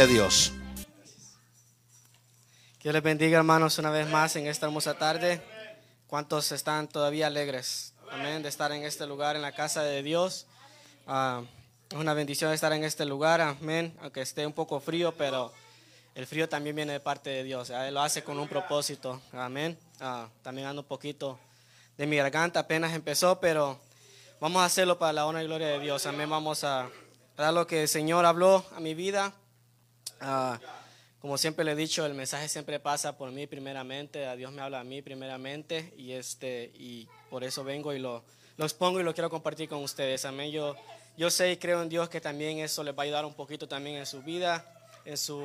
Gloria a Dios. Que les bendiga, hermanos, una vez más en esta hermosa tarde. ¿Cuántos están todavía alegres? Amén, de estar en este lugar, en la casa de Dios. Ah, es una bendición estar en este lugar, amén, aunque esté un poco frío, pero el frío también viene de parte de Dios. Él lo hace con un propósito, amén. Ah, también ando un poquito de mi garganta, apenas empezó, pero vamos a hacerlo para la honra y gloria de Dios. Amén, vamos a dar lo que el Señor habló a mi vida. Ah, como siempre le he dicho, el mensaje siempre pasa por mí primeramente, a Dios me habla a mí primeramente y, este, y por eso vengo y lo, lo expongo y lo quiero compartir con ustedes. Amén. Yo, yo sé y creo en Dios que también eso les va a ayudar un poquito también en su vida, en su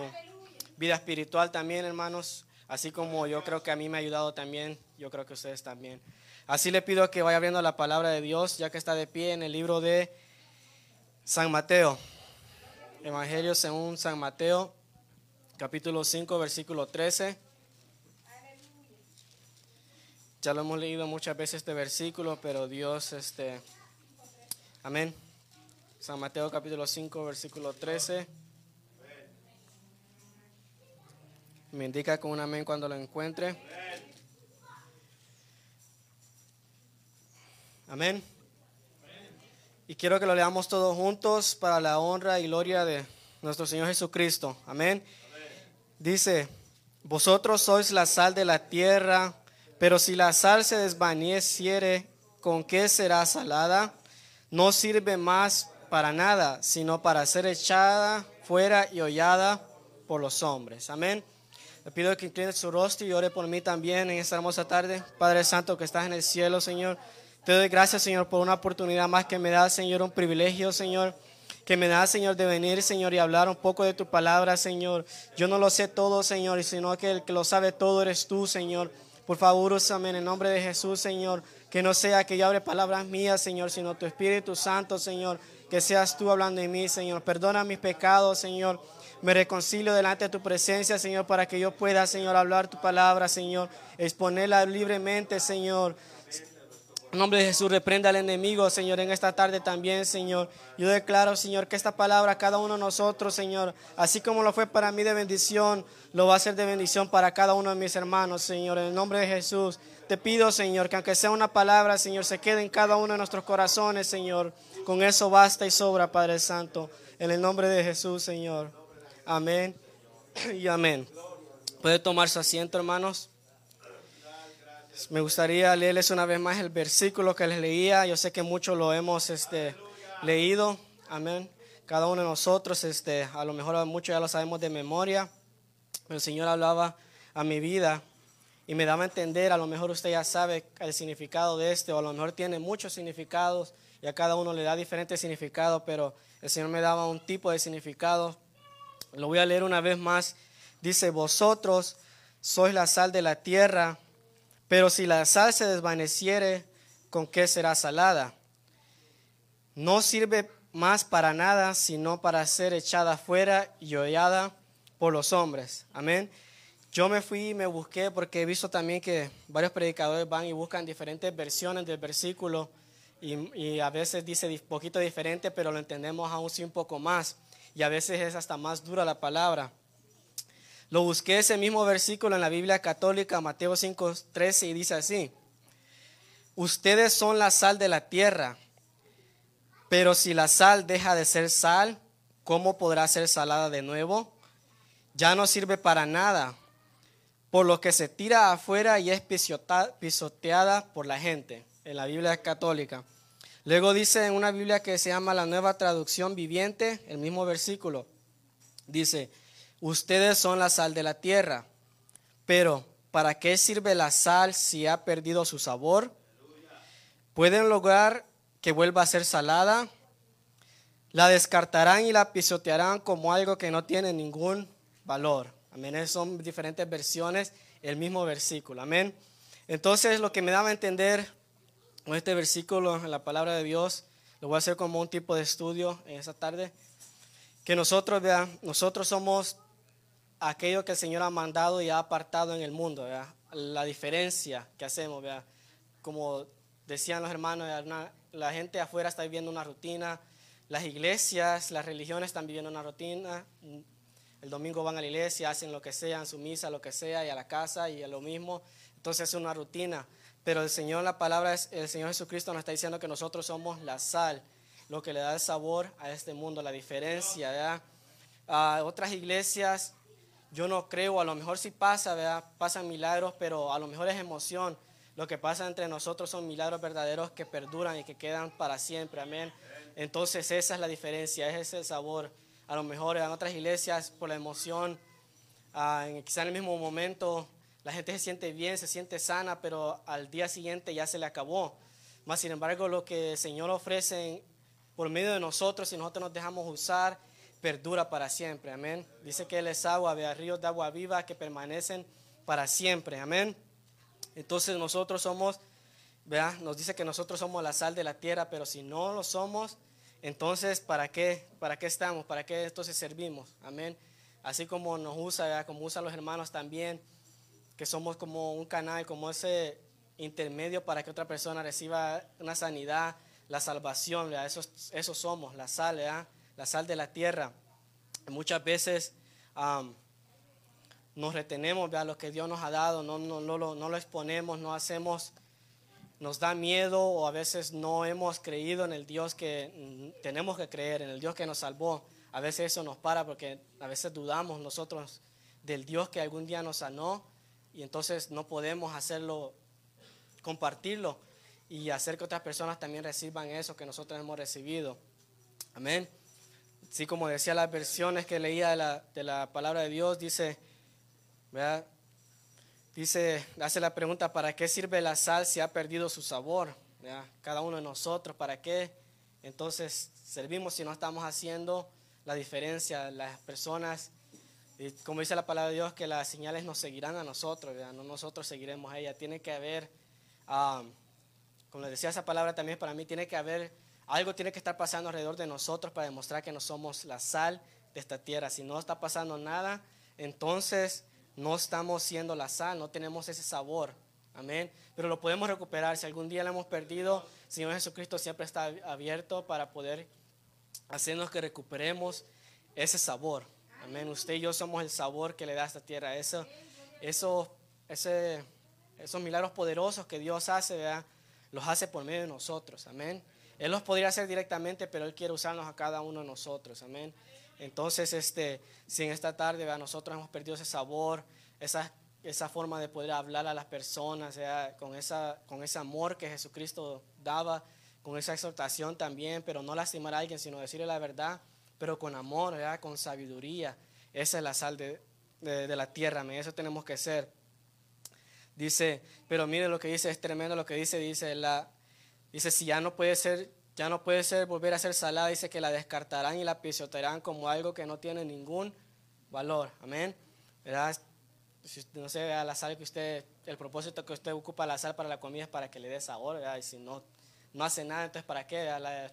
vida espiritual también, hermanos. Así como yo creo que a mí me ha ayudado también, yo creo que ustedes también. Así le pido que vaya abriendo la palabra de Dios, ya que está de pie en el libro de San Mateo. Evangelio según San Mateo capítulo 5, versículo 13. Ya lo hemos leído muchas veces este versículo, pero Dios, este, amén. San Mateo capítulo 5, versículo 13. Me indica con un amén cuando lo encuentre. Amén. Y quiero que lo leamos todos juntos para la honra y gloria de nuestro Señor Jesucristo. Amén. Dice, vosotros sois la sal de la tierra, pero si la sal se desvaneciere, ¿con qué será salada? No sirve más para nada, sino para ser echada fuera y hollada por los hombres. Amén. Le pido que incline su rostro y ore por mí también en esta hermosa tarde. Padre Santo que estás en el cielo, Señor. Te doy gracias, Señor, por una oportunidad más que me da, Señor, un privilegio, Señor que me da, Señor, de venir, Señor, y hablar un poco de tu palabra, Señor. Yo no lo sé todo, Señor, sino que el que lo sabe todo eres tú, Señor. Por favor, úsame en el nombre de Jesús, Señor. Que no sea que yo hable palabras mías, Señor, sino tu Espíritu Santo, Señor. Que seas tú hablando en mí, Señor. Perdona mis pecados, Señor. Me reconcilio delante de tu presencia, Señor, para que yo pueda, Señor, hablar tu palabra, Señor. Exponerla libremente, Señor. En nombre de Jesús, reprenda al enemigo, Señor, en esta tarde también, Señor. Yo declaro, Señor, que esta palabra, cada uno de nosotros, Señor, así como lo fue para mí de bendición, lo va a ser de bendición para cada uno de mis hermanos, Señor. En el nombre de Jesús, te pido, Señor, que aunque sea una palabra, Señor, se quede en cada uno de nuestros corazones, Señor. Con eso basta y sobra, Padre Santo. En el nombre de Jesús, Señor. Amén y amén. Puede tomar su asiento, hermanos. Me gustaría leerles una vez más el versículo que les leía. Yo sé que muchos lo hemos este, leído. Amén. Cada uno de nosotros, este, a lo mejor muchos ya lo sabemos de memoria. El Señor hablaba a mi vida y me daba a entender, a lo mejor usted ya sabe el significado de este, o a lo mejor tiene muchos significados y a cada uno le da diferentes significados, pero el Señor me daba un tipo de significado. Lo voy a leer una vez más. Dice, vosotros sois la sal de la tierra pero si la sal se desvaneciere, ¿con qué será salada? No sirve más para nada, sino para ser echada fuera y hollada por los hombres. Amén. Yo me fui y me busqué porque he visto también que varios predicadores van y buscan diferentes versiones del versículo y, a veces dice poquito diferente, pero lo entendemos aún sí un poco más. Y a veces es hasta más dura la palabra. Lo busqué ese mismo versículo en la Biblia católica, Mateo 5, 13, y dice así, ustedes son la sal de la tierra, pero si la sal deja de ser sal, ¿cómo podrá ser salada de nuevo? Ya no sirve para nada, por lo que se tira afuera y es pisoteada por la gente, en la Biblia católica. Luego dice en una Biblia que se llama la Nueva Traducción Viviente, el mismo versículo, dice, Ustedes son la sal de la tierra, pero ¿para qué sirve la sal si ha perdido su sabor? ¿Pueden lograr que vuelva a ser salada? La descartarán y la pisotearán como algo que no tiene ningún valor. Amén. Son diferentes versiones, el mismo versículo. Amén. Entonces, lo que me daba a entender con este versículo en la palabra de Dios, lo voy a hacer como un tipo de estudio en esta tarde, que nosotros, vean, nosotros somos aquello que el Señor ha mandado y ha apartado en el mundo, la diferencia que hacemos, como decían los hermanos, la gente afuera está viviendo una rutina, las iglesias, las religiones están viviendo una rutina, el domingo van a la iglesia, hacen lo que sea, en su misa, lo que sea, y a la casa y a lo mismo. Entonces es una rutina. Pero el Señor, la palabra, es, el Señor Jesucristo nos está diciendo que nosotros somos la sal, lo que le da el sabor a este mundo, la diferencia. A otras iglesias, yo no creo, a lo mejor sí pasa, ¿verdad? pasan milagros, pero a lo mejor es emoción. Lo que pasa entre nosotros son milagros verdaderos que perduran y que quedan para siempre. Amén. Entonces esa es la diferencia, ese es el sabor. A lo mejor en otras iglesias por la emoción, ah, quizá en el mismo momento la gente se siente bien, se siente sana, pero al día siguiente ya se le acabó. Más sin embargo, lo que el Señor ofrece por medio de nosotros, si nosotros nos dejamos usar, perdura para siempre. Amén. Dice que Él es agua, vea ríos de agua viva que permanecen para siempre. Amén. Entonces nosotros somos, vea, nos dice que nosotros somos la sal de la tierra, pero si no lo somos, entonces ¿para qué? ¿Para qué estamos? ¿Para qué entonces servimos? Amén. Así como nos usa, como usan los hermanos también, que somos como un canal, como ese intermedio para que otra persona reciba una sanidad, la salvación, Eso, eso somos, la sal, la sal de la tierra. Muchas veces nos retenemos a lo que Dios nos ha dado, no, no, no, lo, no lo exponemos, no hacemos, nos da miedo o a veces no hemos creído en el Dios que mm, tenemos que creer, en el Dios que nos salvó. A veces eso nos para porque a veces dudamos nosotros del Dios que algún día nos sanó y entonces no podemos hacerlo, compartirlo y hacer que otras personas también reciban eso que nosotros hemos recibido. Amén. Así como decía las versiones que leía de la, de la palabra de Dios, dice, ¿verdad? Dice, hace la pregunta, ¿para qué sirve la sal si ha perdido su sabor? Cada uno de nosotros, ¿para qué? Entonces servimos si no estamos haciendo la diferencia. Las personas, como dice la palabra de Dios, que las señales nos seguirán a nosotros, no nosotros seguiremos a ella. Tiene que haber... Ah, como les decía esa palabra también para mí, tiene que haber, algo tiene que estar pasando alrededor de nosotros para demostrar que no somos la sal de esta tierra. Si no está pasando nada, entonces no estamos siendo la sal, no tenemos ese sabor. Amén. Pero lo podemos recuperar. Si algún día lo hemos perdido, Señor Jesucristo siempre está abierto para poder hacernos que recuperemos ese sabor. Amén. Usted y yo somos el sabor que le da a esta tierra. Eso, eso, ese, esos milagros poderosos que Dios hace, ¿verdad? los hace por medio de nosotros, amén. Él los podría hacer directamente, pero Él quiere usarnos a cada uno de nosotros, amén. Entonces, este, si en esta tarde nosotros hemos perdido ese sabor, esa, esa forma de poder hablar a las personas, con, esa, con ese amor que Jesucristo daba, con esa exhortación también, pero no lastimar a alguien, sino decirle la verdad, pero con amor, con sabiduría. Esa es la sal de, de, la tierra, amén. eso tenemos que ser. Dice, pero mire lo que dice, es tremendo lo que dice, dice, la, dice, si ya no puede ser, ya no puede ser volver a ser salada, dice que la descartarán y la pisotearán como algo que no tiene ningún valor. Amén. ¿Verdad? no sé, la sal que usted, el propósito que usted ocupa la sal para la comida es para que le dé sabor, ¿verdad? Y si no, no hace nada, entonces ¿para qué? La,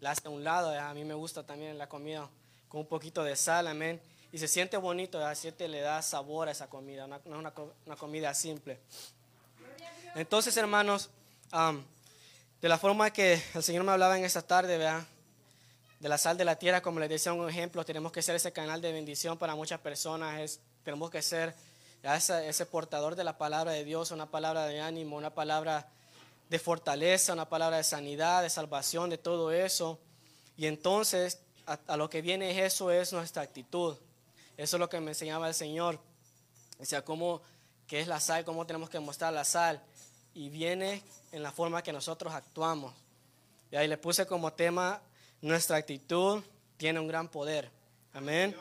la hace a un lado, A mí me gusta también la comida con un poquito de sal, amén y se siente bonito, así te le da sabor a esa comida, no es una, comida simple. Entonces, hermanos, de la forma que el Señor me hablaba en esta tarde, ¿verdad? de la sal de la tierra, como les decía un ejemplo, tenemos que ser ese canal de bendición para muchas personas, es, tenemos que ser ese, ese, portador de la palabra de Dios, una palabra de ánimo, una palabra de fortaleza, una palabra de sanidad, de salvación, de todo eso. Y entonces, a, lo que viene eso es nuestra actitud. Eso es lo que me enseñaba el Señor. Decía cómo, qué es la sal, cómo tenemos que mostrar la sal. Y viene en la forma que nosotros actuamos. Y ahí le puse como tema, nuestra actitud tiene un gran poder. Amén.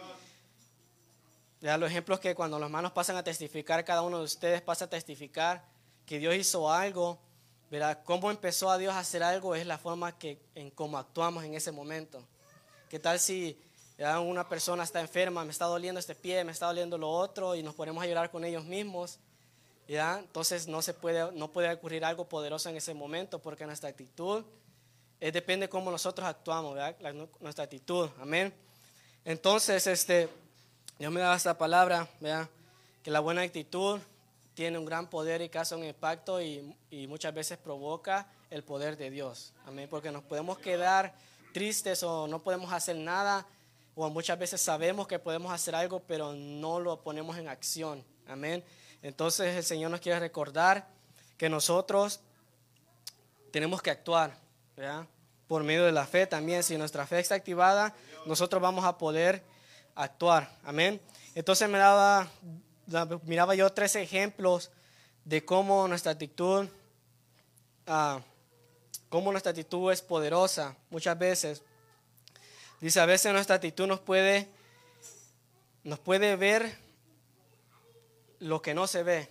Ya los ejemplos que cuando los hermanos pasan a testificar, cada uno de ustedes pasa a testificar que Dios hizo algo, ¿verdad? Cómo empezó a Dios a hacer algo es la forma que, en cómo actuamos en ese momento. ¿Qué tal si una persona está enferma, me está doliendo este pie, me está doliendo lo otro, y nos ponemos a llorar con ellos mismos. ¿Ya? Entonces no, se puede, no puede ocurrir algo poderoso en ese momento porque nuestra actitud eh, depende de cómo nosotros actuamos, nuestra actitud. Amén. Entonces, este, Dios me da esta palabra, ¿verdad? que la buena actitud tiene un gran poder y causa un impacto y, y muchas veces provoca el poder de Dios. Amén. Porque nos podemos quedar tristes o no podemos hacer nada o muchas veces sabemos que podemos hacer algo, pero no lo ponemos en acción. Amén. Entonces el Señor nos quiere recordar que nosotros tenemos que actuar, Por medio de la fe también. Si nuestra fe está activada, nosotros vamos a poder actuar. Amén. Entonces me daba, miraba yo tres ejemplos de cómo nuestra actitud, uh, cómo nuestra actitud es poderosa. Muchas veces, dice, a veces nuestra actitud nos puede, nos puede ver lo que no se ve.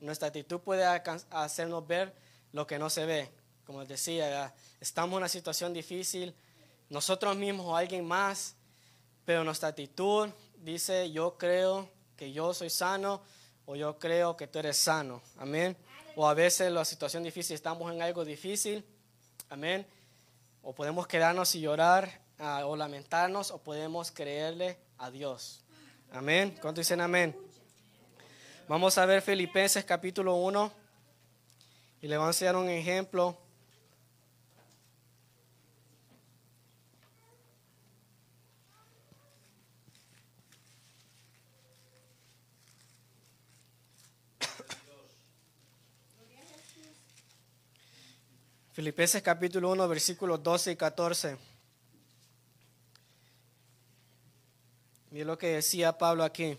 Nuestra actitud puede hacernos ver lo que no se ve. Como les decía, estamos en una situación difícil, nosotros mismos o alguien más, pero nuestra actitud dice, yo creo que yo soy sano o yo creo que tú eres sano. Amén. O a veces la situación difícil, estamos en algo difícil. Amén. O podemos quedarnos y llorar ah, o lamentarnos o podemos creerle a Dios. Amén. ¿Cuánto dicen amén? Vamos a ver Filipenses capítulo 1 y le voy a enseñar un ejemplo. Filipenses capítulo 1, versículos 12 y 14. Mira lo que decía Pablo aquí.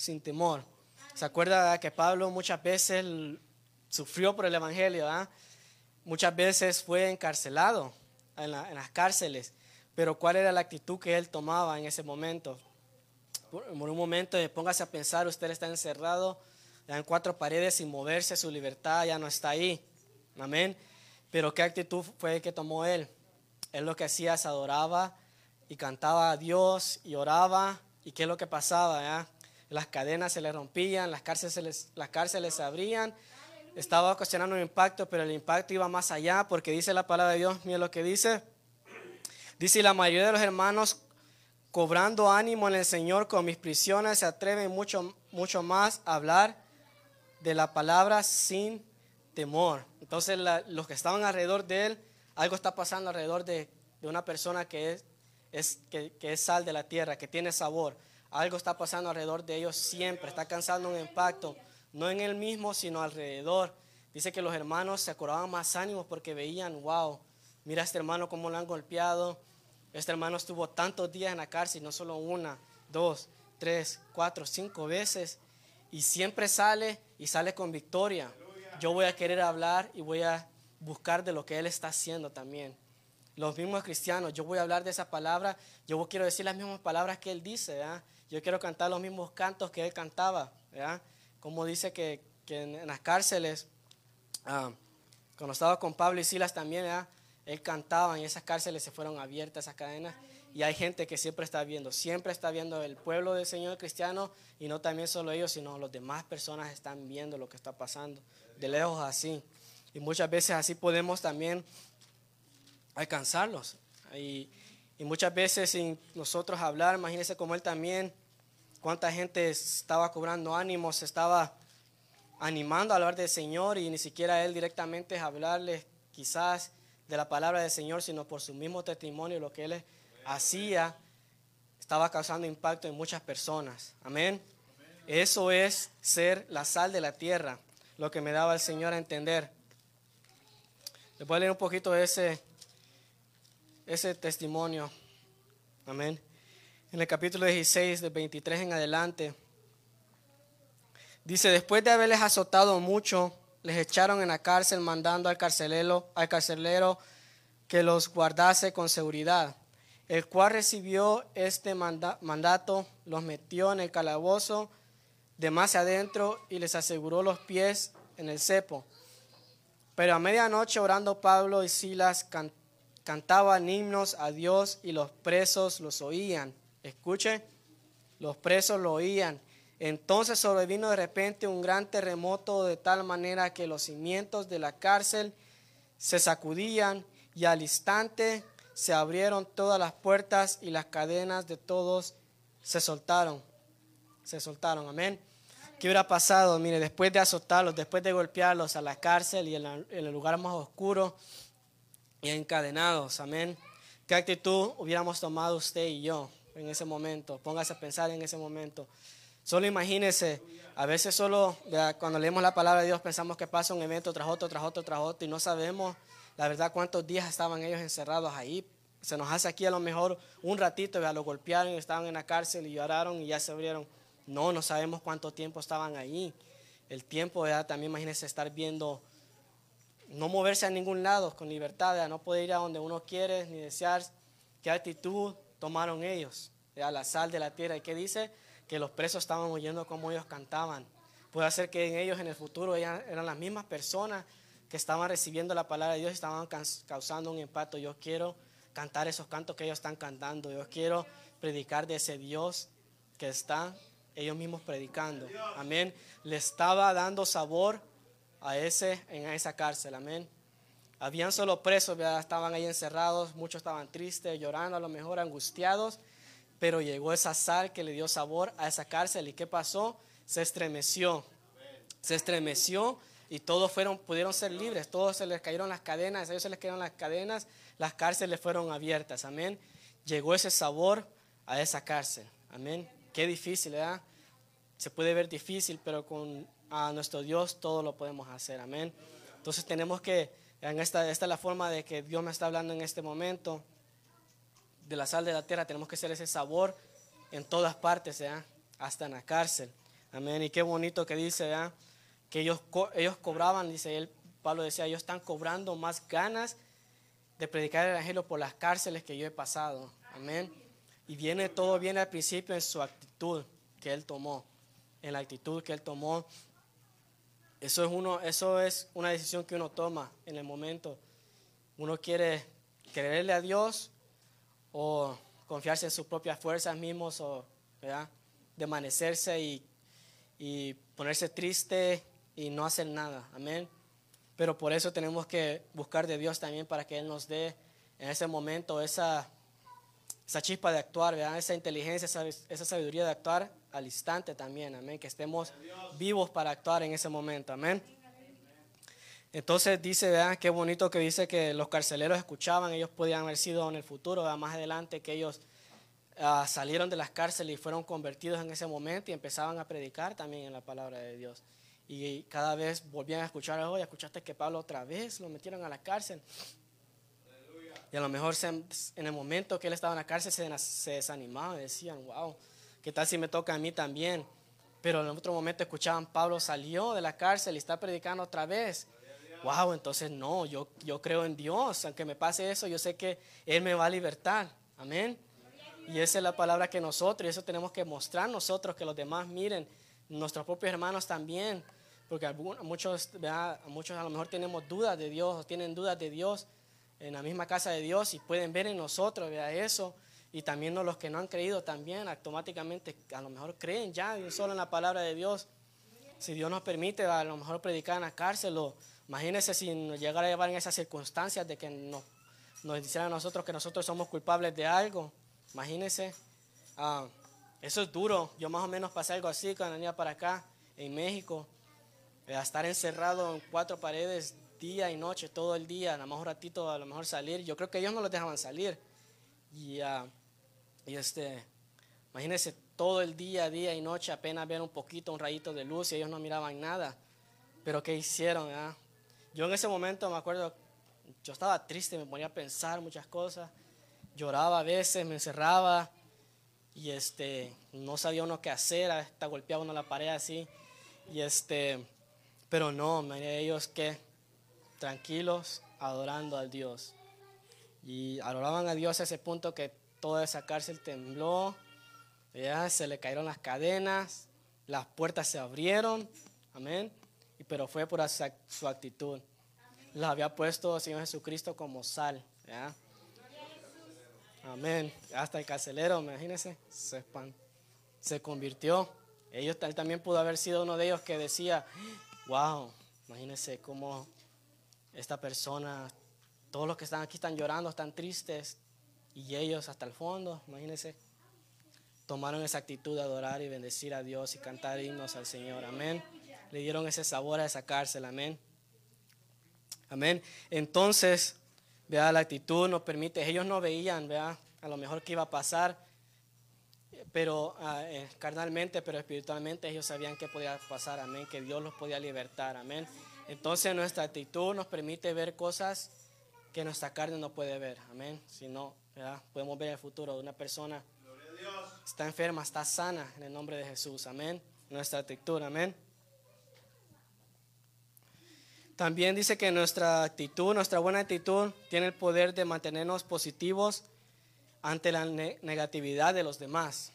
sin temor. ¿Se acuerda que Pablo muchas veces sufrió por el Evangelio? Muchas veces fue encarcelado en, las cárceles, pero ¿cuál era la actitud que él tomaba en ese momento? Por, un momento, póngase a pensar, usted está encerrado en cuatro paredes sin moverse, su libertad ya no está ahí. Amén. Pero ¿qué actitud fue que tomó él? Él lo que hacía es adoraba y cantaba a Dios y oraba. ¿Y qué es lo que pasaba? Las cadenas se le rompían, las cárceles, las cárceles se abrían, estaba ocasionando un impacto, pero el impacto iba más allá porque dice la palabra de Dios, mira lo que dice. Dice, la mayoría de los hermanos cobrando ánimo en el Señor con mis prisiones se atreven mucho, mucho más a hablar de la palabra sin temor. Entonces los que estaban alrededor de él, algo está pasando alrededor de, una persona que es, es que es sal de la tierra, que tiene sabor. Algo está pasando alrededor de ellos siempre, está causando un impacto, no en él mismo, sino alrededor. Dice que los hermanos se acordaban más ánimos porque veían, wow, mira a este hermano cómo lo han golpeado. Este hermano estuvo tantos días en la cárcel, no solo una, dos, tres, cuatro, cinco veces, y siempre sale y sale con victoria. Yo voy a querer hablar y voy a buscar de lo que él está haciendo también. Los mismos cristianos, yo voy a hablar de esa palabra, yo quiero decir las mismas palabras que él dice, ¿verdad? Yo quiero cantar los mismos cantos que él cantaba, ¿verdad? Como dice que, en, las cárceles, ah, cuando estaba con Pablo y Silas también, ¿verdad? Él cantaba y esas cárceles se fueron abiertas, esas cadenas. Y hay gente que siempre está viendo, siempre está viendo el pueblo del Señor cristiano y no también solo ellos, sino las demás personas están viendo lo que está pasando, de lejos así. Y muchas veces así podemos también alcanzarlos. Y, muchas veces sin nosotros hablar, imagínense como él también cuánta gente estaba cobrando ánimos, estaba animando a hablar del Señor y ni siquiera él directamente hablarles quizás de la palabra del Señor, sino por su mismo testimonio, lo que él hacía, estaba causando impacto en muchas personas. Amén. Eso es ser la sal de la tierra, lo que me daba el Señor a entender. Les voy a leer un poquito ese, ese testimonio. Amén en el capítulo 16, de 23 en adelante. Dice, después de haberles azotado mucho, les echaron en la cárcel mandando al carcelero, al carcelero que los guardase con seguridad, el cual recibió este mandato, los metió en el calabozo de más adentro y les aseguró los pies en el cepo. Pero a medianoche orando Pablo y Silas cantaban himnos a Dios y los presos los oían. Escuche, los presos lo oían. Entonces sobrevino de repente un gran terremoto de tal manera que los cimientos de la cárcel se sacudían y al instante se abrieron todas las puertas y las cadenas de todos se soltaron. Se soltaron, amén. ¿Qué hubiera pasado? Mire, después de azotarlos, después de golpearlos a la cárcel y en, el lugar más oscuro y encadenados, amén. ¿Qué actitud hubiéramos tomado usted y yo en ese momento? Póngase a pensar en ese momento. Solo imagínese, a veces solo cuando leemos la palabra de Dios pensamos que pasa un evento tras otro, tras otro, tras otro y no sabemos la verdad cuántos días estaban ellos encerrados ahí. Se nos hace aquí a lo mejor un ratito, lo golpearon, estaban en la cárcel y lloraron y ya se abrieron. No, no sabemos cuánto tiempo estaban ahí. El tiempo, ya también imagínense estar viendo, no moverse a ningún lado con libertad, no poder ir a donde uno quiere ni desear. ¿Qué actitud tomaron ellos? a la sal de la tierra. ¿Y qué dice? Que los presos estaban oyendo cómo ellos cantaban. Puede ser que en ellos en el futuro eran las mismas personas que estaban recibiendo la palabra de Dios y estaban causando un impacto. Yo quiero cantar esos cantos que ellos están cantando. Yo quiero predicar de ese Dios que está ellos mismos predicando. Amén. Le estaba dando sabor a ese en esa cárcel. Amén. Habían solo presos, estaban ahí encerrados, muchos estaban tristes, llorando, a lo mejor angustiados, pero llegó esa sal que le dio sabor a esa cárcel. ¿Y qué pasó? Se estremeció. Se estremeció y todos fueron, pudieron ser libres. Todos se les cayeron las cadenas, a ellos se les cayeron las cadenas, las cárceles fueron abiertas. Amén. Llegó ese sabor a esa cárcel. Amén. Qué difícil, ¿verdad? Se puede ver difícil, pero con a nuestro Dios todo lo podemos hacer. Amén. Entonces tenemos que, en esta, esta es la forma de que Dios me está hablando en este momento, de la sal de la tierra, tenemos que ser ese sabor en todas partes, ¿verdad? hasta en la cárcel. Amén. Y qué bonito que dice, ¿verdad? que ellos, ellos cobraban, dice él, Pablo decía, ellos están cobrando más ganas de predicar el Evangelio por las cárceles que yo he pasado. Amén. Y viene todo viene al principio en su actitud que él tomó, en la actitud que él tomó. Eso es, uno, eso es una decisión que uno toma en el momento. Uno quiere creerle a Dios o confiarse en sus propias fuerzas mismos o ¿verdad? desmanecerse y, y ponerse triste y no hacer nada. Amén. Pero por eso tenemos que buscar de Dios también para que Él nos dé en ese momento esa esa chispa de actuar, esa inteligencia, esa, sabiduría de actuar al instante también, amén, que estemos vivos para actuar en ese momento, amén. Entonces dice, vean, qué bonito que dice que los carceleros escuchaban, ellos podían haber sido en el futuro, más adelante que ellos ah, salieron de las cárceles y fueron convertidos en ese momento y empezaban a predicar también en la palabra de Dios. Y cada vez volvían a escuchar, oye, escuchaste que Pablo otra vez lo metieron a la cárcel. Y a lo mejor en el momento que él estaba en la cárcel se, se desanimaban y decían, wow, ¿qué tal si me toca a mí también? Pero en otro momento escuchaban, Pablo salió de la cárcel y está predicando otra vez. Wow, entonces no, yo, yo creo en Dios. Aunque me pase eso, yo sé que Él me va a libertar. Amén. Y esa es la palabra que nosotros, y eso tenemos que mostrar nosotros, que los demás miren, nuestros propios hermanos también. Porque algunos, muchos, muchos a lo mejor tenemos dudas de Dios, tienen dudas de Dios en la misma casa de Dios y pueden ver en nosotros vea eso. Y también los que no han creído también automáticamente a lo mejor creen ya solo en la palabra de Dios. Si Dios nos permite a lo mejor predicar en la cárcel o imagínense si nos llegara a llevar en esas circunstancias de que nos, nos dijeran a nosotros que nosotros somos culpables de algo. Imagínense. Ah, eso es duro. Yo más o menos pasé algo así cuando venía para acá, en México. A estar encerrado en cuatro paredes día y noche, todo el día, nada más un ratito a lo mejor salir. Yo creo que ellos no los dejaban salir. Y, uh, y este, imagínense todo el día, día y noche, apenas ver un poquito, un rayito de luz y ellos no miraban nada. Pero ¿qué hicieron? Ah? Yo en ese momento me acuerdo, yo estaba triste, me ponía a pensar muchas cosas, lloraba a veces, me encerraba y este, no sabía uno qué hacer, hasta golpeaba uno la pared así. Y este, pero no, ellos que tranquilos, adorando al Dios. Y adoraban a Dios a ese punto que toda esa cárcel tembló, ¿ya? se le cayeron las cadenas, las puertas se abrieron, amén. Pero fue por su actitud. Los había puesto el Señor Jesucristo como sal, Amén. Hasta el carcelero, imagínense, se, se convirtió. Ellos él también pudo haber sido uno de ellos que decía, wow, imagínense cómo esta persona, todos los que están aquí están llorando, están tristes, y ellos hasta el fondo, imagínense, tomaron esa actitud de adorar y bendecir a Dios y cantar himnos al Señor. Amén. Le dieron ese sabor a esa cárcel. Amén. Entonces, vea, la actitud nos permite, ellos no veían, vea, a lo mejor qué iba a pasar, pero ah, eh, carnalmente, pero espiritualmente ellos sabían que podía pasar, amén, que Dios los podía libertar, amén. Entonces nuestra actitud nos permite ver cosas que nuestra carne no puede ver, amén. Si no, podemos ver el futuro de una persona está enferma, está sana en el nombre de Jesús, amén. Nuestra actitud, amén. También dice que nuestra actitud, nuestra buena actitud, tiene el poder de mantenernos positivos ante la negatividad de los demás.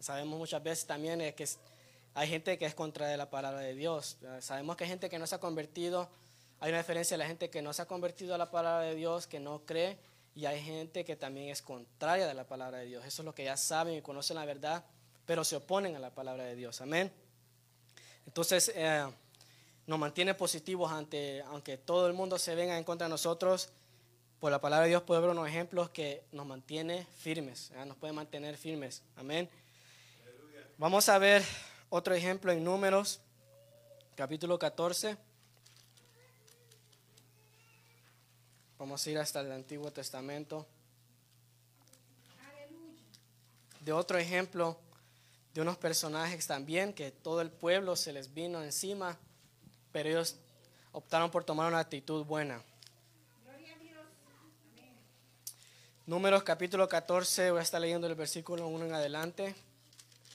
Sabemos muchas veces también que hay gente que es contra de la palabra de Dios. Sabemos que hay gente que no se ha convertido. Hay una diferencia de la gente que no se ha convertido a la palabra de Dios, que no cree, y hay gente que también es contraria de la palabra de Dios. Eso es lo que ya saben y conocen la verdad, pero se oponen a la palabra de Dios. Amén. Entonces, eh, nos mantiene positivos ante, aunque todo el mundo se venga en contra de nosotros, por la palabra de Dios puede ver unos ejemplos que nos mantiene firmes, nos puede mantener firmes. Amén. Vamos a ver otro ejemplo en Números, capítulo 14. Vamos a ir hasta el Antiguo Testamento. De otro ejemplo de unos personajes también que todo el pueblo se les vino encima pero ellos optaron por tomar una actitud buena. Números capítulo 14, voy a estar leyendo el versículo 1 en adelante.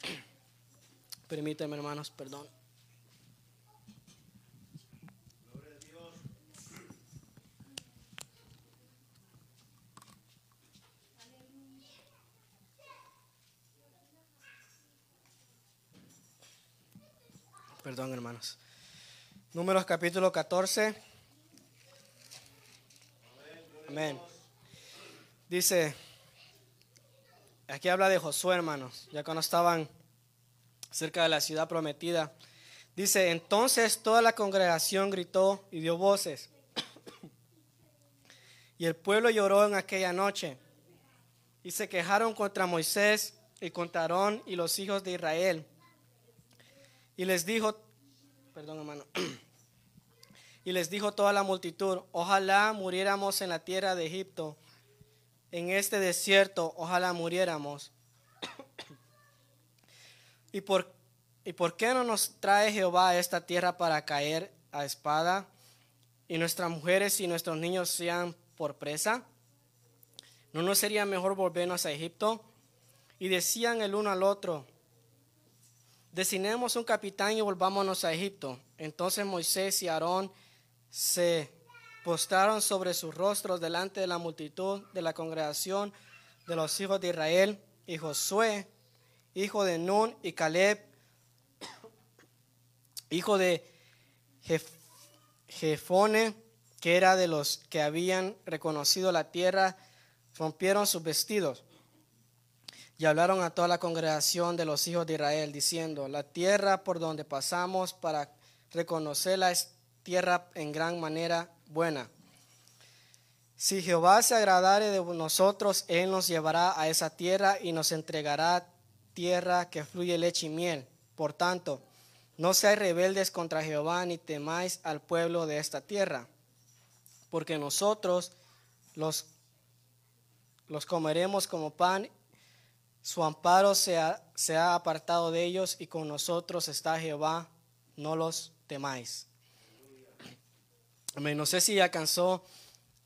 Permíteme, hermanos, perdón. Perdón, hermanos. Números capítulo 14. Amén. Dice, aquí habla de Josué, hermanos, ya cuando estaban cerca de la ciudad prometida. Dice, entonces toda la congregación gritó y dio voces. y el pueblo lloró en aquella noche. Y se quejaron contra Moisés y contra Aarón y los hijos de Israel. Y les dijo, perdón hermano, y les dijo toda la multitud, ojalá muriéramos en la tierra de Egipto, en este desierto, ojalá muriéramos. ¿Y por, ¿Y por qué no nos trae Jehová a esta tierra para caer a espada y nuestras mujeres y nuestros niños sean por presa? ¿No nos sería mejor volvernos a Egipto? Y decían el uno al otro, Decinemos un capitán y volvámonos a Egipto. Entonces Moisés y Aarón se postraron sobre sus rostros delante de la multitud de la congregación de los hijos de Israel. Y Josué, hijo de Nun, y Caleb, hijo de Jefone, que era de los que habían reconocido la tierra, rompieron sus vestidos y hablaron a toda la congregación de los hijos de Israel, diciendo, la tierra por donde pasamos para reconocerla es tierra en gran manera buena. Si Jehová se agradare de nosotros, Él nos llevará a esa tierra y nos entregará tierra que fluye leche y miel. Por tanto, no seáis rebeldes contra Jehová ni temáis al pueblo de esta tierra, porque nosotros los, los comeremos como pan su amparo se ha, apartado de ellos y con nosotros está Jehová, no los temáis. No sé si alcanzó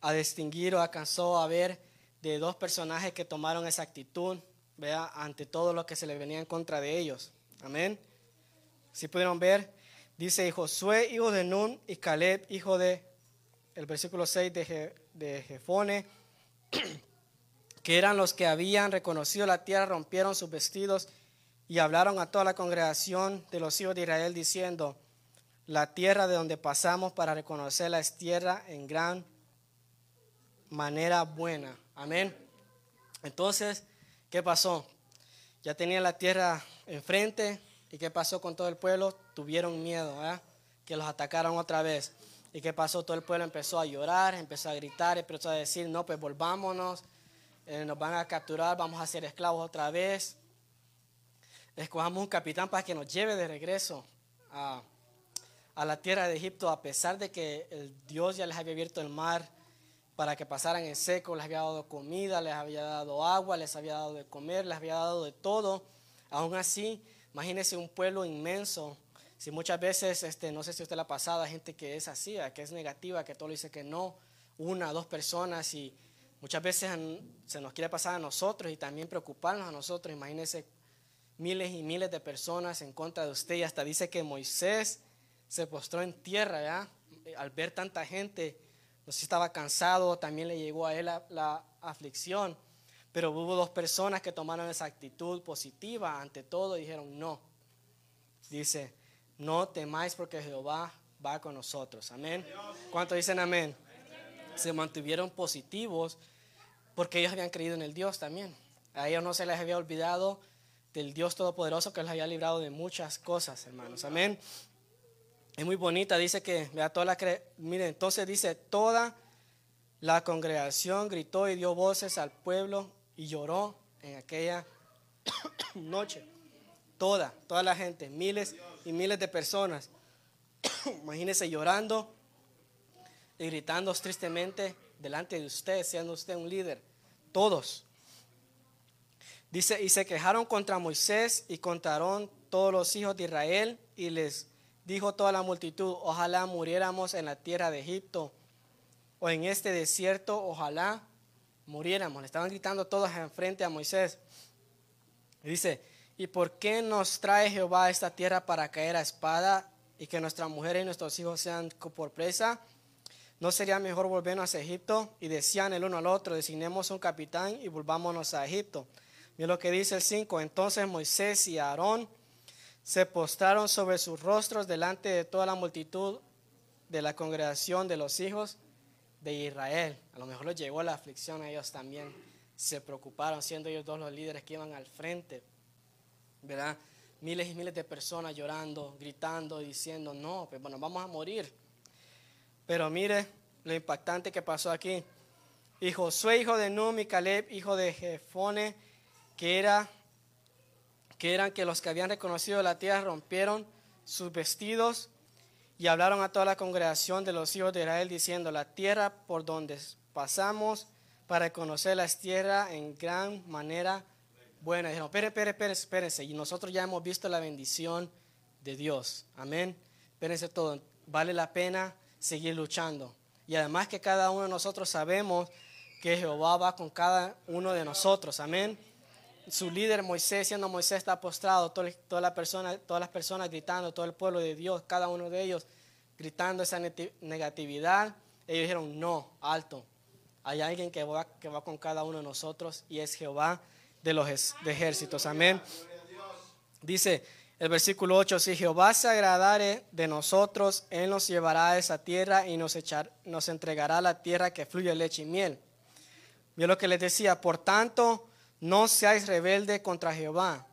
a distinguir o alcanzó a ver de dos personajes que tomaron esa actitud, vea, ante todo lo que se le venía en contra de ellos. Amén. Si pudieron ver, dice Josué, hijo de Nun, y Caleb, hijo de, el versículo 6 de, de Jefone, que eran los que habían reconocido la tierra, rompieron sus vestidos y hablaron a toda la congregación de los hijos de Israel diciendo, la tierra de donde pasamos para reconocerla es tierra en gran manera buena. Amén. Entonces, ¿qué pasó? Ya tenía la tierra enfrente. ¿Y qué pasó con todo el pueblo? Tuvieron miedo, ¿verdad? Que los atacaran otra vez. ¿Y qué pasó? Todo el pueblo empezó a llorar, empezó a gritar, empezó a decir, no, pues volvámonos, eh, nos van a capturar, vamos a ser esclavos otra vez. Escojamos un capitán para que nos lleve de regreso a, a la tierra de Egipto, a pesar de que el Dios ya les había abierto el mar para que pasaran en seco, les había dado comida, les había dado agua, les había dado de comer, les había dado de todo. Aún así, imagínense un pueblo inmenso. Si muchas veces, este, no sé si usted la ha pasado, gente que es así, que es negativa, que todo le dice que no, una, dos personas, y muchas veces se nos quiere pasar a nosotros y también preocuparnos a nosotros. Imagínense miles y miles de personas en contra de usted y hasta dice que Moisés se postró en tierra, ¿ya? Al ver tanta gente no sé si estaba cansado, también le llegó a él la, aflicción. Pero hubo dos personas que tomaron esa actitud positiva ante todo y dijeron no. Dice, no temáis porque Jehová va con nosotros. Amén. ¿Cuántos dicen amén? Se mantuvieron positivos porque ellos habían creído en el Dios también. A ellos no se les había olvidado del Dios Todopoderoso que les había librado de muchas cosas, hermanos. Amén. Es muy bonita, dice que, vea toda la, mire, entonces dice, toda la congregación gritó y dio voces al pueblo y lloró en aquella noche. Toda, toda la gente, miles y miles de personas. Imagínese llorando y gritando tristemente delante de usted, siendo usted un líder. Todos. Dice, y se quejaron contra Moisés y contaron todos los hijos de Israel y les Dijo toda la multitud, ojalá muriéramos en la tierra de Egipto o en este desierto, ojalá muriéramos. Le estaban gritando todos enfrente a Moisés. dice, ¿y por qué nos trae Jehová a esta tierra para caer a espada y que nuestra mujer y nuestros hijos sean por presa? ¿No sería mejor volvernos a Egipto? Y decían el uno al otro, designemos un capitán y volvámonos a Egipto. Mira lo que dice el 5. Entonces Moisés y Aarón se postraron sobre sus rostros delante de toda la multitud de la congregación de los hijos de Israel. A lo mejor les llegó la aflicción a ellos también. Se preocuparon, siendo ellos dos los líderes que iban al frente. ¿Verdad? Miles y miles de personas llorando, gritando, diciendo, no, pues bueno, vamos a morir. Pero mire lo impactante que pasó aquí. Y Josué, hijo de Num, y Caleb, hijo de Jefone, que era que eran que los que habían reconocido la tierra rompieron sus vestidos y hablaron a toda la congregación de los hijos de Israel diciendo, la tierra por donde pasamos para conocer la tierra en gran manera buena. Dijeron, espere, espere, espere, espérense. Y nosotros ya hemos visto la bendición de Dios. Amén. Espérense todo. Vale la pena seguir luchando. Y además que cada uno de nosotros sabemos que Jehová va con cada uno de nosotros. Amén su líder Moisés, siendo Moisés está postrado, toda, la persona, todas las personas gritando, todo el pueblo de Dios, cada uno de ellos gritando esa negatividad, ellos dijeron, no, alto, hay alguien que va, que va con cada uno de nosotros y es Jehová de los ejércitos, amén. Dice el versículo 8, si Jehová se agradare de nosotros, Él nos llevará a esa tierra y nos, echar, nos entregará la tierra que fluye leche y miel. Vio lo que les decía, por tanto, no seáis rebelde contra Jehová,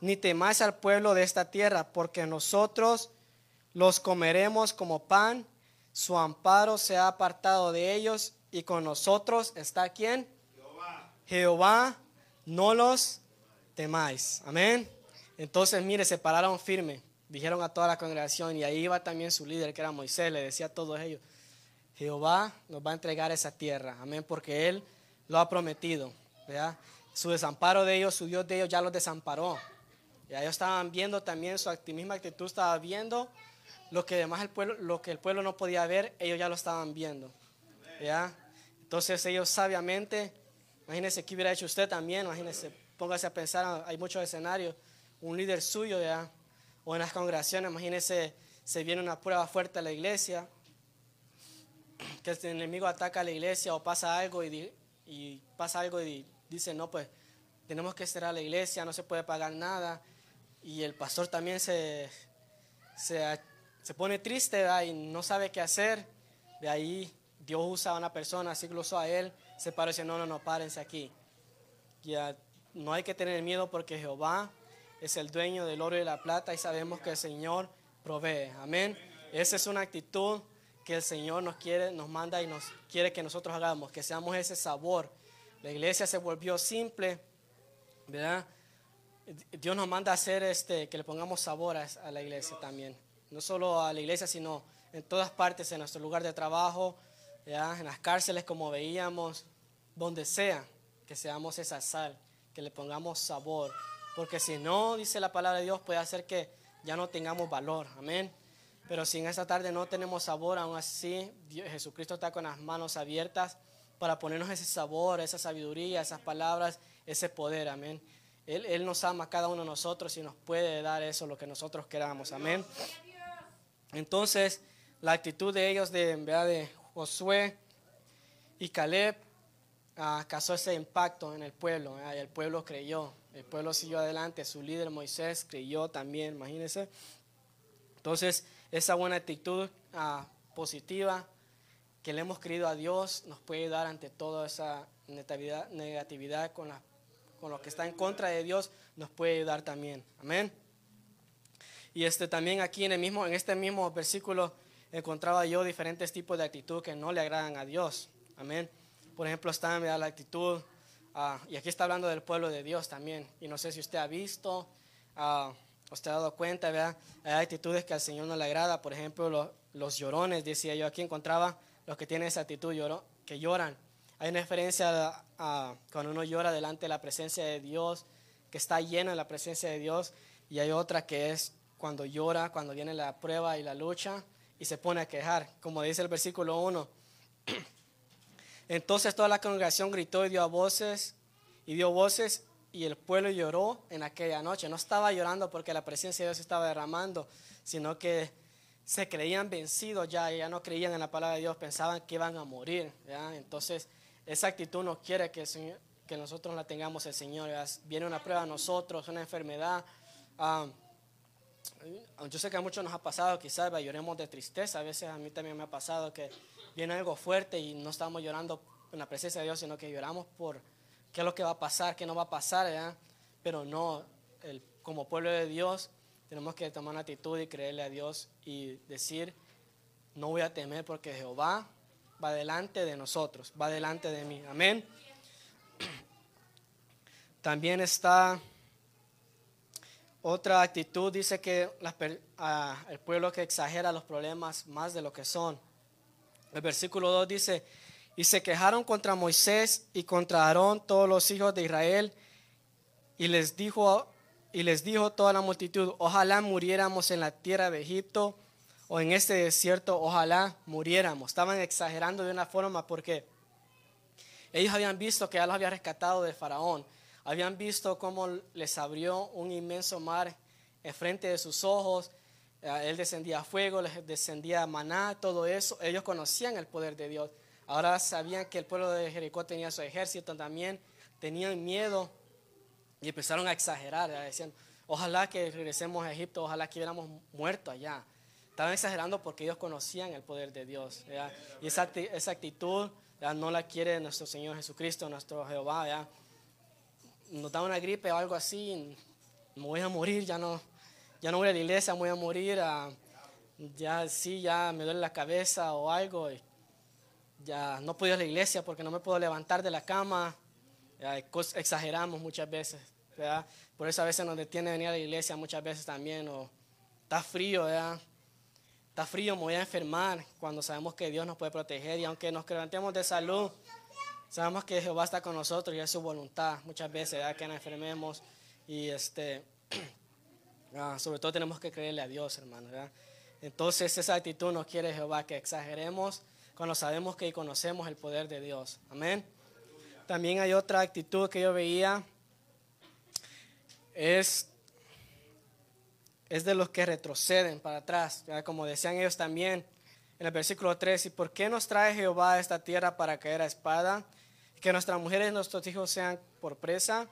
ni temáis al pueblo de esta tierra, porque nosotros los comeremos como pan, su amparo se ha apartado de ellos, y con nosotros está quién? Jehová. Jehová, no los temáis. Amén. Entonces, mire, se pararon firme, dijeron a toda la congregación, y ahí iba también su líder, que era Moisés, le decía a todos ellos, Jehová nos va a entregar esa tierra, amén, porque Él lo ha prometido, ¿verdad? su desamparo de ellos, su Dios de ellos ya los desamparó. Y ellos estaban viendo también su misma actitud, estaba viendo lo que además el pueblo, lo que el pueblo no podía ver, ellos ya lo estaban viendo. ¿Ya? Entonces ellos sabiamente, imagínense qué hubiera hecho usted también, imagínense, póngase a pensar, hay muchos escenarios, un líder suyo, ¿ya? o en las congregaciones, imagínense, se viene una prueba fuerte a la iglesia, que el enemigo ataca a la iglesia o pasa algo y, y pasa algo y dice, no, pues tenemos que cerrar la iglesia, no se puede pagar nada. Y el pastor también se, se, pone triste y no sabe qué hacer. De ahí Dios usa a una persona, así lo usó a él, se parece, no, no, no, párense aquí. Ya no hay que tener miedo porque Jehová es el dueño del oro y la plata y sabemos que el Señor provee. Amén. Esa es una actitud que el Señor nos quiere, nos manda y nos quiere que nosotros hagamos, que seamos ese sabor. La iglesia se volvió simple, ¿verdad? Dios nos manda a hacer este, que le pongamos sabor a, la iglesia también. No solo a la iglesia, sino en todas partes, en nuestro lugar de trabajo, en las cárceles como veíamos, donde sea, que seamos esa sal, que le pongamos sabor. Porque si no, dice la palabra de Dios, puede hacer que ya no tengamos valor. Amén. Pero si en esta tarde no tenemos sabor, aún así, Jesucristo está con las manos abiertas para ponernos ese sabor, esa sabiduría, esas palabras, ese poder. Amén. Él, nos ama a cada uno de nosotros y nos puede dar eso, lo que nosotros queramos. Amén. Entonces, la actitud de ellos, de, de Josué y Caleb, uh, causó ese impacto en el pueblo. y el pueblo creyó. El pueblo siguió adelante. Su líder Moisés creyó también, imagínense. Entonces, esa buena actitud ah, positiva que le hemos creído a Dios nos puede dar ante toda esa negatividad, con la lo que está en contra de Dios, nos puede ayudar también. Amén. Y este también aquí en el mismo, en este mismo versículo encontraba yo diferentes tipos de actitud que no le agradan a Dios. Amén. Por ejemplo, está la actitud, ah, y aquí está hablando del pueblo de Dios también. Y no sé si usted ha visto, uh, usted ha dado cuenta, ¿verdad? Hay actitudes que al Señor no le agrada. Por ejemplo, los, llorones, decía yo, aquí encontraba los que tienen esa actitud que lloran. Hay una diferencia a, cuando uno llora delante de la presencia de Dios, que está lleno de la presencia de Dios, y hay otra que es cuando llora, cuando viene la prueba y la lucha, y se pone a quejar, como dice el versículo 1. Entonces toda la congregación gritó y dio voces, y dio voces, y el pueblo lloró en aquella noche. No estaba llorando porque la presencia de Dios estaba derramando, sino que se creían vencidos ya, ya no creían en la palabra de Dios, pensaban que iban a morir. Entonces esa actitud no quiere que, que nosotros la tengamos el Señor. Viene una prueba a nosotros, una enfermedad. Ah, yo sé que a muchos nos ha pasado, quizás lloremos de tristeza. A veces a mí también me ha pasado que viene algo fuerte y no estamos llorando en la presencia de Dios, sino que lloramos por qué es lo que va a pasar, qué no va a pasar. Pero no, el, como pueblo de Dios, tenemos que tomar una actitud y creerle a Dios y decir, no voy a temer porque Jehová va delante de nosotros, va delante de mí. Amén. También está otra actitud, dice que el pueblo que exagera los problemas más de lo que son. El versículo 2 dice, y se quejaron contra Moisés y contra Aarón todos los hijos de Israel, y les dijo, y les dijo toda la multitud, ojalá muriéramos en la tierra de Egipto o en este desierto, ojalá muriéramos. Estaban exagerando de una forma porque ellos habían visto que ya los había rescatado de Faraón. Habían visto cómo les abrió un inmenso mar enfrente de sus ojos. Eh, él descendía fuego, les descendía maná, todo eso. Ellos conocían el poder de Dios. Ahora sabían que el pueblo de Jericó tenía su ejército también. Tenían miedo y empezaron a exagerar. Decían, ojalá que regresemos a Egipto, ojalá que hubiéramos muerto allá. Estaban exagerando porque ellos conocían el poder de Dios. Y esa, esa actitud no la quiere nuestro Señor Jesucristo, nuestro Jehová. ¿ya? Nos da una gripe o algo así, me voy a morir, ya no, ya no voy a la iglesia, voy a morir. ya sí, ya me duele la cabeza o algo. ya no puedo ir a la iglesia porque no me puedo levantar de la cama. exageramos muchas veces. Por eso a veces nos detiene venir a la iglesia muchas veces también. O está frío, ¿verdad? está frío, me voy a enfermar, cuando sabemos que Dios nos puede proteger y aunque nos levantemos de salud, sabemos que Jehová está con nosotros y es su voluntad muchas veces, que nos enfermemos y este, ah, sobre todo tenemos que creerle a Dios, hermano. Entonces esa actitud nos quiere Jehová que exageremos cuando sabemos que conocemos el poder de Dios. Amén. También hay otra actitud que yo veía, es es de los que retroceden para atrás, como decían ellos también en el versículo 3, ¿y por qué nos trae Jehová a esta tierra para caer a espada? Que nuestras mujeres y nuestros hijos sean por presa.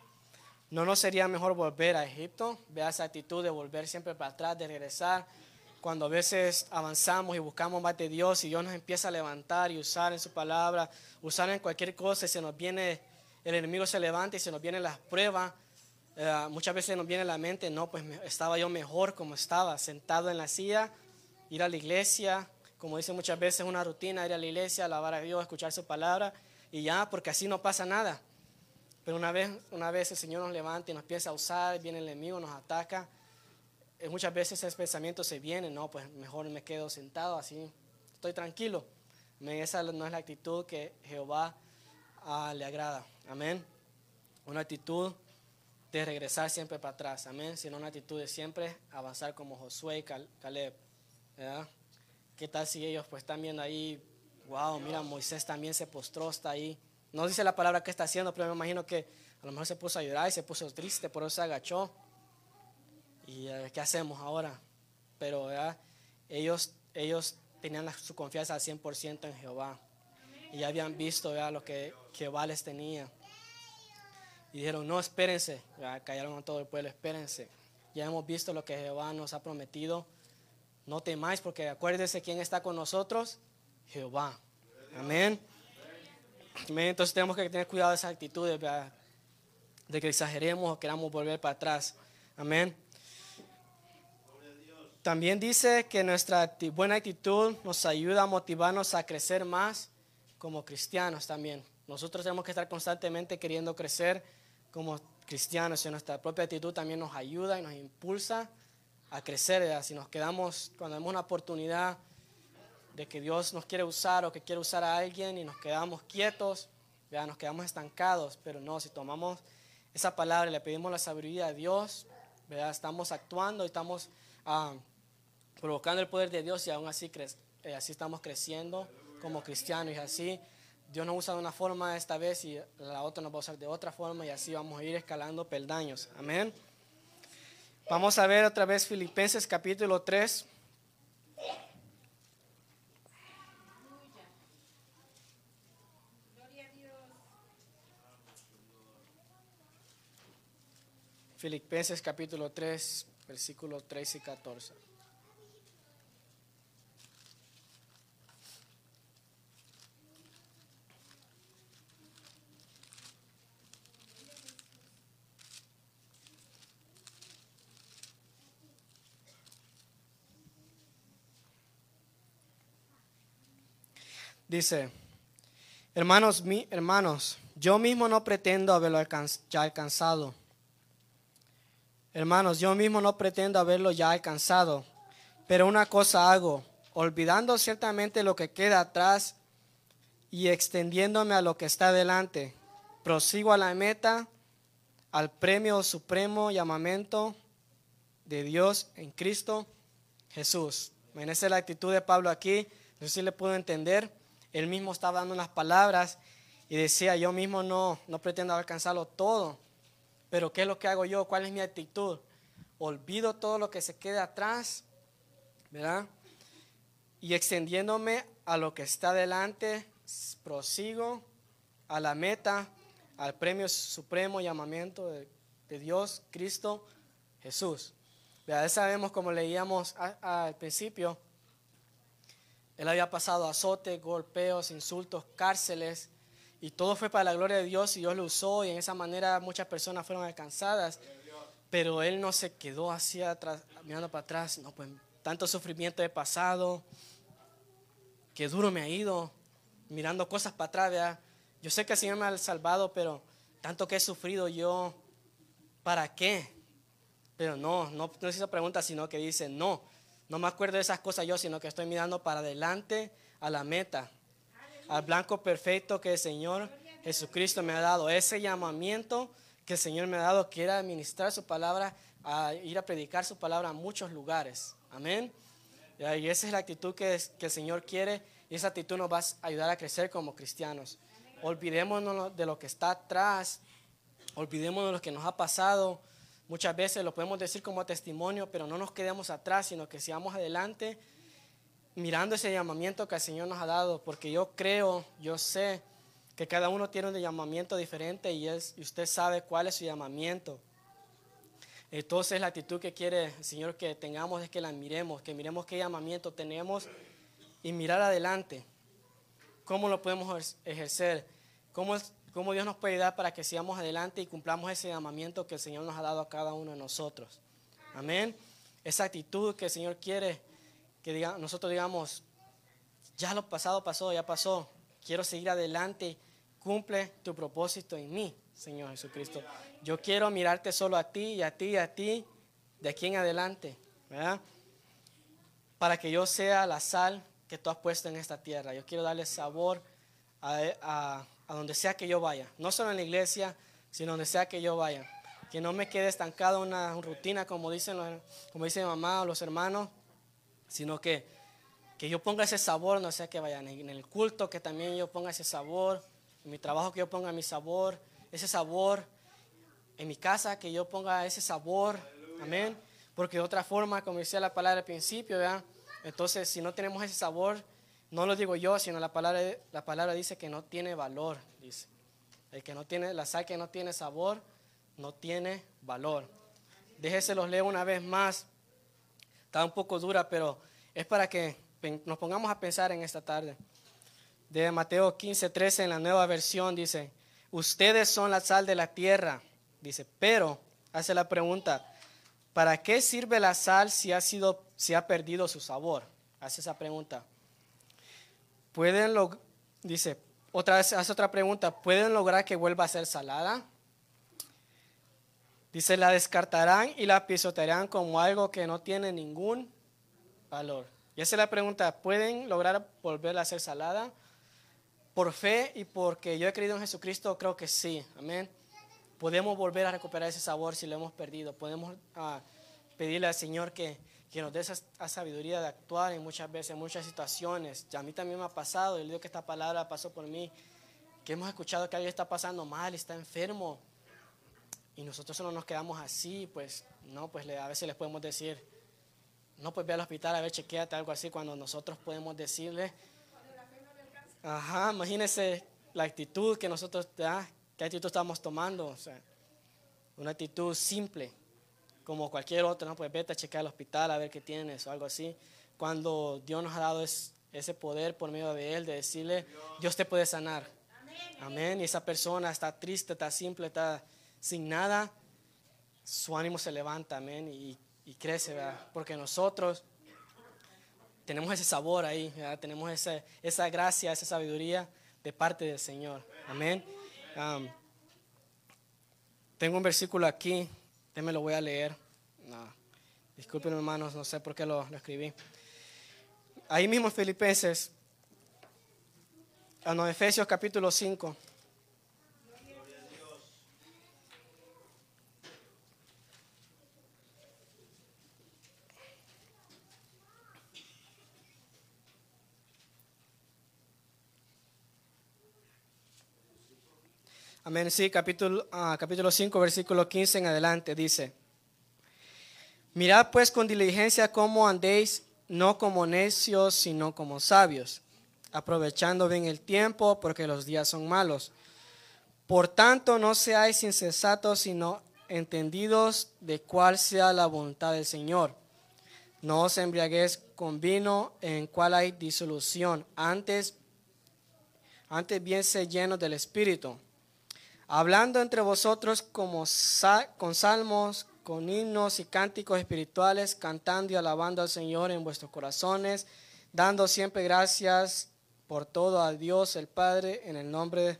¿No nos sería mejor volver a Egipto? Vea esa actitud de volver siempre para atrás, de regresar. Cuando a veces avanzamos y buscamos más de Dios y Dios nos empieza a levantar y usar en su palabra, usar en cualquier cosa y se nos viene el enemigo se levanta y se nos vienen las pruebas, eh, muchas veces nos viene la mente, no, pues estaba yo mejor como estaba, sentado en la silla, ir a la iglesia, como dice muchas veces, una rutina, ir a la iglesia, alabar a Dios, escuchar su palabra y ya, porque así no pasa nada. Pero una vez, una vez el Señor nos levanta y nos empieza a usar, viene el enemigo, nos ataca. Eh, muchas veces ese pensamiento se viene, no, pues mejor me quedo sentado así, estoy tranquilo. Esa no es la actitud que Jehová ah, le agrada. Amén. Una actitud de regresar siempre para atrás. Amén. Sino una actitud de siempre avanzar como Josué y Caleb. ¿Qué tal si ellos pues están viendo ahí, wow, mira, Moisés también se postró, está ahí. No dice la palabra que está haciendo, pero me imagino que a lo mejor se puso a llorar y se puso triste, por eso se agachó. ¿Y eh, qué hacemos ahora? Pero ellos, ellos tenían su confianza al 100% en Jehová. Y ya habían visto lo que Jehová les tenía. Y dijeron, no, espérense. callaron a todo el pueblo, espérense. Ya hemos visto lo que Jehová nos ha prometido. No temáis porque acuérdense quién está con nosotros. Jehová. Amén. Entonces tenemos que tener cuidado de esas actitudes, de que exageremos o queramos volver para atrás. Amén. También dice que nuestra buena actitud nos ayuda a motivarnos a crecer más como cristianos también. Nosotros tenemos que estar constantemente queriendo crecer como cristianos y nuestra propia actitud también nos ayuda y nos impulsa a crecer. Si nos quedamos, cuando vemos una oportunidad de que Dios nos quiere usar o que quiere usar a alguien y nos quedamos quietos, ya nos quedamos estancados, pero no, si tomamos esa palabra y le pedimos la sabiduría a Dios, ¿verdad? estamos actuando y estamos ah, provocando el poder de Dios y aún así, eh, así estamos creciendo como cristianos y así Dios nos usa de una forma esta vez y la otra nos va a usar de otra forma y así vamos a ir escalando peldaños. Amén. Vamos a ver otra vez Filipenses capítulo 3. Filipenses capítulo 3, versículos 13 y 14. Dice, hermanos, mi, hermanos, yo mismo no pretendo haberlo ya alcanzado. Hermanos, yo mismo no pretendo haberlo ya alcanzado, pero una cosa hago, olvidando ciertamente lo que queda atrás y extendiéndome a lo que está delante, prosigo a la meta, al premio supremo llamamiento de Dios en Cristo Jesús. Esa es la actitud de Pablo aquí, no sé si le puedo entender. Él mismo estaba dando unas palabras y decía, yo mismo no, no pretendo alcanzarlo todo, pero ¿qué es lo que hago yo? ¿Cuál es mi actitud? Olvido todo lo que se quede atrás, ¿verdad? Y extendiéndome a lo que está delante, prosigo a la meta, al premio supremo llamamiento de, Dios, Cristo, Jesús. Ya sabemos, como leíamos al principio, él había pasado azotes, golpeos, insultos, cárceles, y todo fue para la gloria de Dios y Dios lo usó y en esa manera muchas personas fueron alcanzadas. Pero él no se quedó así atrás, mirando para atrás. No, pues tanto sufrimiento he pasado, que duro me ha ido, mirando cosas para atrás. Yo sé que el Señor me ha salvado, pero tanto que he sufrido yo, ¿para qué? Pero no, no, no es esa pregunta, sino que dice, no, no me acuerdo de esas cosas yo, sino que estoy mirando para adelante a la meta, al blanco perfecto que el Señor Jesucristo me ha dado. Ese llamamiento que el Señor me ha dado, que era administrar su palabra, a ir a predicar su palabra a muchos lugares. Amén. Y esa es la actitud que, que el Señor quiere y esa actitud nos va a ayudar a crecer como cristianos. Olvidémonos de lo que está atrás, olvidémonos de lo que nos ha pasado, Muchas veces lo podemos decir como testimonio, pero no nos quedemos atrás, sino que sigamos adelante mirando ese llamamiento que el Señor nos ha dado, porque yo creo, yo sé que cada uno tiene un llamamiento diferente y, es, y usted sabe cuál es su llamamiento. Entonces la actitud que quiere el Señor que tengamos es que la miremos, que miremos qué llamamiento tenemos y mirar adelante. ¿Cómo lo podemos ejercer? ¿Cómo cómo Dios nos puede ayudar para que sigamos adelante y cumplamos ese llamamiento que el Señor nos ha dado a cada uno de nosotros. Amén. Esa actitud que el Señor quiere que diga, nosotros digamos, ya lo pasado pasó, ya pasó. Quiero seguir adelante. Cumple tu propósito en mí, Señor Jesucristo. Yo quiero mirarte solo a ti y a ti y a ti de aquí en adelante, ¿verdad? Para que yo sea la sal que tú has puesto en esta tierra. Yo quiero darle sabor a, donde sea que yo vaya. No solo en la iglesia, sino donde sea que yo vaya. Que no me quede estancado en una rutina como dicen, como dice mamá o los hermanos, sino que, que yo ponga ese sabor, no sea que vaya en el culto, que también yo ponga ese sabor, en mi trabajo que yo ponga mi sabor, ese sabor, en mi casa que yo ponga ese sabor, amén. Porque de otra forma, como decía la palabra al principio, ¿verdad? entonces si no tenemos ese sabor, no lo digo yo, sino la palabra, la palabra dice que no tiene valor, dice. El que no tiene, la sal que no tiene sabor, no tiene valor. Déjese los leo una vez más. Está un poco dura, pero es para que nos pongamos a pensar en esta tarde. De Mateo 15, 13 en la nueva versión dice, ustedes son la sal de la tierra. Dice, pero hace la pregunta, ¿para qué sirve la sal si ha, sido, si ha perdido su sabor? Hace esa pregunta. Pueden lo, dice, otra vez hace otra pregunta, ¿pueden lograr que vuelva a ser salada? Dice, la descartarán y la pisotearán como algo que no tiene ningún valor. Y esa es la pregunta, ¿pueden lograr volverla a ser salada? Por fe y porque yo he creído en Jesucristo, creo que sí, amén. Podemos volver a recuperar ese sabor si lo hemos perdido. Podemos ah, pedirle al Señor que, que nos dé esa, sabiduría de actuar en muchas veces, en muchas situaciones. Ya a mí también me ha pasado, y le digo que esta palabra pasó por mí, que hemos escuchado que alguien está pasando mal, está enfermo, y nosotros solo nos quedamos así, pues no, pues a veces les podemos decir, no, pues ve al hospital a ver, chequeate, algo así, cuando nosotros podemos decirle, ajá, imagínese la actitud que nosotros, ah, qué actitud estamos tomando, o sea, una actitud simple, como cualquier otra, no, pues vete a chequear al hospital a ver qué tienes o algo así, cuando Dios nos ha dado ese poder por medio de Él, de decirle, Dios te puede sanar, amén, y esa persona está triste, está simple, está sin nada, su ánimo se levanta, amén, y, crece, ¿verdad? Porque nosotros tenemos ese sabor ahí, tenemos esa, esa gracia, esa sabiduría de parte del Señor, amén. tengo un versículo aquí, me lo voy a leer. Disculpen hermanos, no sé por qué lo, escribí. Ahí mismo Filipenses, a no, Efesios capítulo 5. Amén. Sí, capítulo, uh, capítulo 5, versículo 15 en adelante dice, mirad pues con diligencia cómo andéis, no como necios, sino como sabios, aprovechando bien el tiempo, porque los días son malos. Por tanto, no seáis insensatos, sino entendidos de cuál sea la voluntad del Señor. No os embriaguéis con vino en cual hay disolución, antes, antes bien se llenos del Espíritu hablando entre vosotros como con salmos, con himnos y cánticos espirituales, cantando y alabando al Señor en vuestros corazones, dando siempre gracias por todo a Dios el Padre en el nombre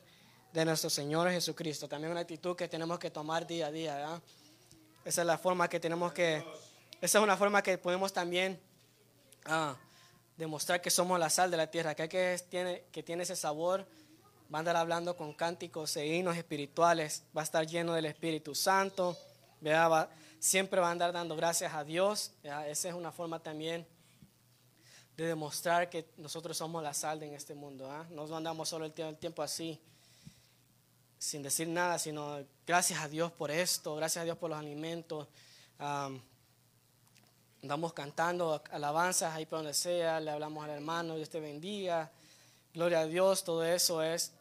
de nuestro Señor Jesucristo. También una actitud que tenemos que tomar día a día. Esa es la forma que tenemos que, esa es una forma que podemos también ah, demostrar que somos la sal de la tierra, que, hay que, tiene, que tiene ese sabor va a andar hablando con cánticos e himnos espirituales, va a estar lleno del Espíritu Santo, siempre va a andar dando gracias a Dios. Esa es una forma también de demostrar que nosotros somos la sal en este mundo. ¿ah? No andamos solo el tiempo así, sin decir nada, sino gracias a Dios por esto, gracias a Dios por los alimentos. andamos cantando alabanzas ahí por donde sea, le hablamos al hermano, Dios te bendiga. Gloria a Dios, todo eso es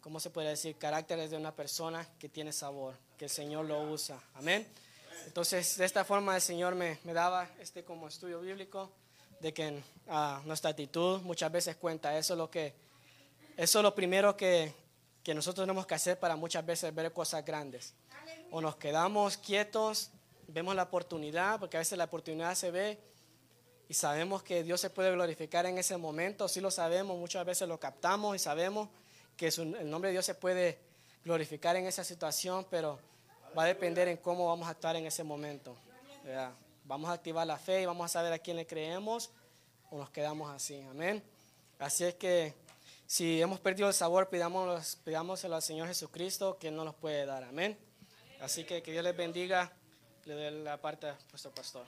¿cómo se puede decir? Caracteres de una persona que tiene sabor, que el Señor lo usa. Amén. Entonces, de esta forma el Señor me, me daba este como estudio bíblico de que nuestra actitud muchas veces cuenta. Eso es lo que Eso es lo primero que, que nosotros tenemos que hacer para muchas veces ver cosas grandes. O nos quedamos quietos, vemos la oportunidad, porque a veces la oportunidad se ve y sabemos que Dios se puede glorificar en ese momento, sí lo sabemos, muchas veces lo captamos y sabemos que el nombre de Dios se puede glorificar en esa situación, pero va a depender en cómo vamos a actuar en ese momento. Vamos a activar la fe y vamos a saber a quién le creemos o nos quedamos así. Amén. Así es que si hemos perdido el sabor, pidámoslo, al Señor Jesucristo que no nos puede dar. Amén. Así que que Dios les bendiga. Le doy la parte a nuestro pastor.